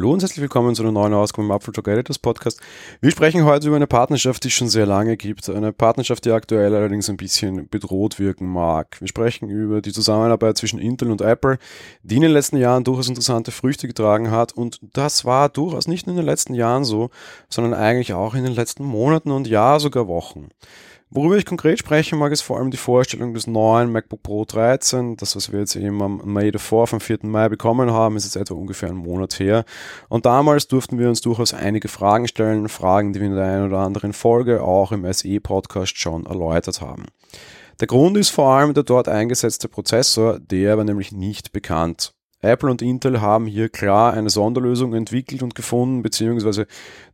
Hallo und herzlich willkommen zu einer neuen Ausgabe im Apfel Talk Editors Podcast. Wir sprechen heute über eine Partnerschaft, die es schon sehr lange gibt. Eine Partnerschaft, die aktuell allerdings ein bisschen bedroht wirken mag. Wir sprechen über die Zusammenarbeit zwischen Intel und Apple, die in den letzten Jahren durchaus interessante Früchte getragen hat. Und das war durchaus nicht nur in den letzten Jahren so, sondern eigentlich auch in den letzten Monaten und ja sogar Wochen. Worüber ich konkret sprechen mag, ist vor allem die Vorstellung des neuen MacBook Pro 13. Das, was wir jetzt eben am May davor, vom 4. Mai bekommen haben, ist jetzt etwa ungefähr einen Monat her. Und damals durften wir uns durchaus einige Fragen stellen, Fragen, die wir in der einen oder anderen Folge auch im SE-Podcast schon erläutert haben. Der Grund ist vor allem der dort eingesetzte Prozessor, der aber nämlich nicht bekannt Apple und Intel haben hier klar eine Sonderlösung entwickelt und gefunden, beziehungsweise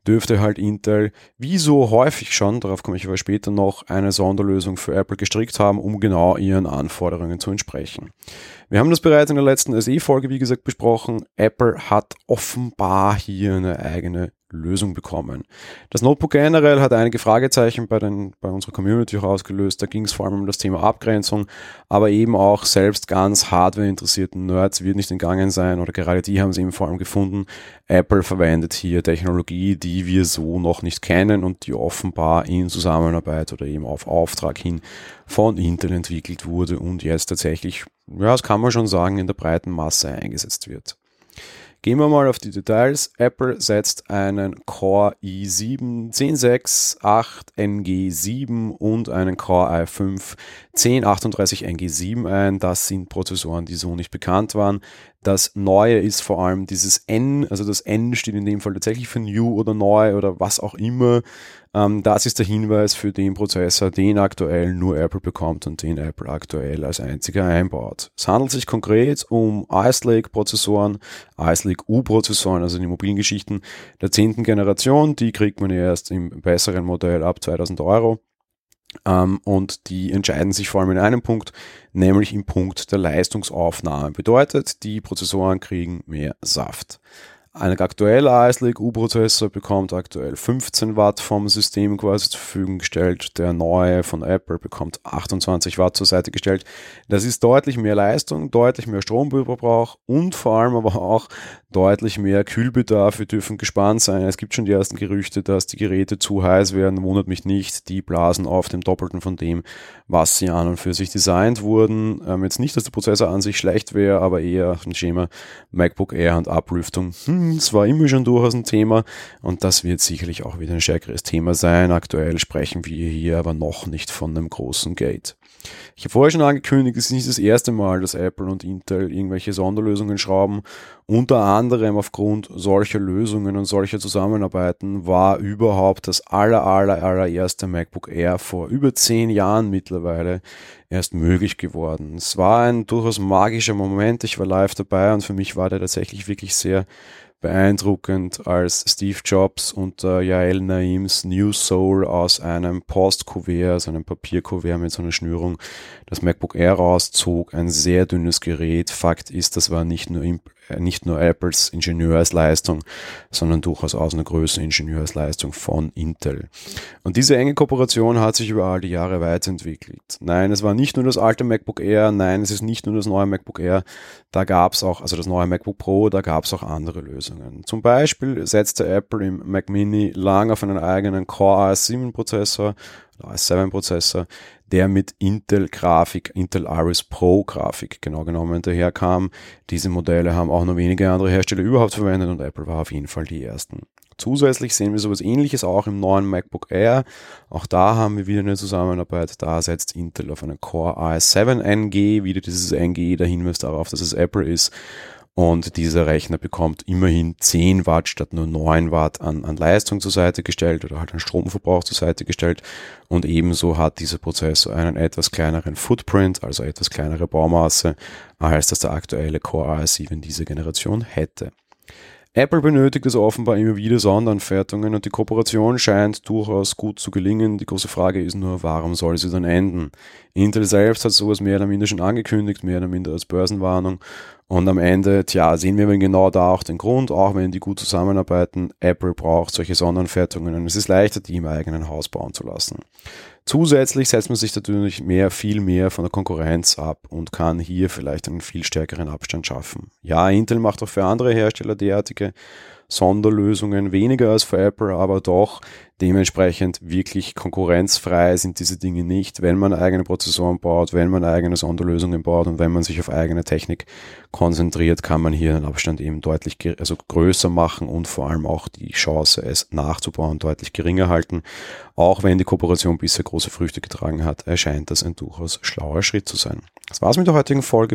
dürfte halt Intel, wie so häufig schon, darauf komme ich aber später noch, eine Sonderlösung für Apple gestrickt haben, um genau ihren Anforderungen zu entsprechen. Wir haben das bereits in der letzten SE-Folge, wie gesagt, besprochen. Apple hat offenbar hier eine eigene Lösung bekommen. Das Notebook generell hat einige Fragezeichen bei, den, bei unserer Community auch ausgelöst. Da ging es vor allem um das Thema Abgrenzung, aber eben auch selbst ganz hardware-interessierten Nerds wird nicht entgangen sein oder gerade die haben es eben vor allem gefunden. Apple verwendet hier Technologie, die wir so noch nicht kennen und die offenbar in Zusammenarbeit oder eben auf Auftrag hin von Intel entwickelt wurde und jetzt tatsächlich, ja, das kann man schon sagen, in der breiten Masse eingesetzt wird. Gehen wir mal auf die Details. Apple setzt einen Core i7 10668 NG7 und einen Core i5 1038 NG7 ein. Das sind Prozessoren, die so nicht bekannt waren. Das Neue ist vor allem dieses N, also das N steht in dem Fall tatsächlich für New oder Neu oder was auch immer. Ähm, das ist der Hinweis für den Prozessor, den aktuell nur Apple bekommt und den Apple aktuell als einziger einbaut. Es handelt sich konkret um Ice Lake Prozessoren, Ice Lake U-Prozessoren, also die mobilen Geschichten der zehnten Generation. Die kriegt man erst im besseren Modell ab 2000 Euro. Ähm, und die entscheiden sich vor allem in einem Punkt, nämlich im Punkt der Leistungsaufnahme. Bedeutet, die Prozessoren kriegen mehr Saft. Ein aktueller Ice Lake U-Prozessor bekommt aktuell 15 Watt vom System quasi zur Verfügung gestellt. Der neue von Apple bekommt 28 Watt zur Seite gestellt. Das ist deutlich mehr Leistung, deutlich mehr Stromverbrauch und vor allem aber auch deutlich mehr Kühlbedarf. Wir dürfen gespannt sein. Es gibt schon die ersten Gerüchte, dass die Geräte zu heiß werden. Wundert mich nicht. Die blasen auf dem Doppelten von dem, was sie an und für sich designt wurden. Ähm, jetzt nicht, dass der Prozessor an sich schlecht wäre, aber eher ein Schema MacBook Air und Ablüftung. Hm, es war immer schon durchaus ein Thema und das wird sicherlich auch wieder ein stärkeres Thema sein. Aktuell sprechen wir hier aber noch nicht von einem großen Gate. Ich habe vorher schon angekündigt, es ist nicht das erste Mal, dass Apple und Intel irgendwelche Sonderlösungen schrauben. Unter anderem aufgrund solcher Lösungen und solcher Zusammenarbeiten war überhaupt das aller, aller, allererste MacBook Air vor über zehn Jahren mittlerweile erst möglich geworden. Es war ein durchaus magischer Moment. Ich war live dabei und für mich war der tatsächlich wirklich sehr beeindruckend, als Steve Jobs und äh, Yael Naims New Soul aus einem Postkuvert, also einem Papierkuvert mit so einer Schnürung, das MacBook Air rauszog. Ein sehr dünnes Gerät. Fakt ist, das war nicht nur nicht nur Apples Ingenieursleistung, sondern durchaus aus einer größeren Ingenieursleistung von Intel. Und diese enge Kooperation hat sich über all die Jahre weiterentwickelt. Nein, es war nicht nur das alte MacBook Air, nein, es ist nicht nur das neue MacBook Air, da gab es auch, also das neue MacBook Pro, da gab es auch andere Lösungen. Zum Beispiel setzte Apple im Mac Mini lang auf einen eigenen Core i7 Prozessor, i7 Prozessor, der mit Intel-Grafik, Intel Iris Pro Grafik genau genommen daherkam. Diese Modelle haben auch nur wenige andere Hersteller überhaupt verwendet und Apple war auf jeden Fall die ersten. Zusätzlich sehen wir sowas ähnliches auch im neuen MacBook Air. Auch da haben wir wieder eine Zusammenarbeit. Da setzt Intel auf einen Core i7 NG, wieder dieses NG, der Hinweis darauf, dass es Apple ist. Und dieser Rechner bekommt immerhin 10 Watt statt nur 9 Watt an, an Leistung zur Seite gestellt oder halt an Stromverbrauch zur Seite gestellt. Und ebenso hat dieser Prozessor einen etwas kleineren Footprint, also etwas kleinere Baumasse, als das der aktuelle Core i7 dieser Generation hätte. Apple benötigt es offenbar immer wieder Sonderanfertigungen und die Kooperation scheint durchaus gut zu gelingen. Die große Frage ist nur, warum soll sie dann enden? Intel selbst hat sowas mehr oder minder schon angekündigt, mehr oder minder als Börsenwarnung. Und am Ende, tja, sehen wir genau da auch den Grund, auch wenn die gut zusammenarbeiten. Apple braucht solche Sonderanfertigungen und es ist leichter, die im eigenen Haus bauen zu lassen. Zusätzlich setzt man sich natürlich mehr, viel mehr von der Konkurrenz ab und kann hier vielleicht einen viel stärkeren Abstand schaffen. Ja, Intel macht auch für andere Hersteller derartige Sonderlösungen, weniger als für Apple, aber doch dementsprechend wirklich konkurrenzfrei sind diese Dinge nicht, wenn man eigene Prozessoren baut, wenn man eigene Sonderlösungen baut und wenn man sich auf eigene Technik konzentriert, kann man hier den Abstand eben deutlich also größer machen und vor allem auch die Chance, es nachzubauen, deutlich geringer halten. Auch wenn die Kooperation bisher große Früchte getragen hat, erscheint das ein durchaus schlauer Schritt zu sein. Das war's mit der heutigen Folge.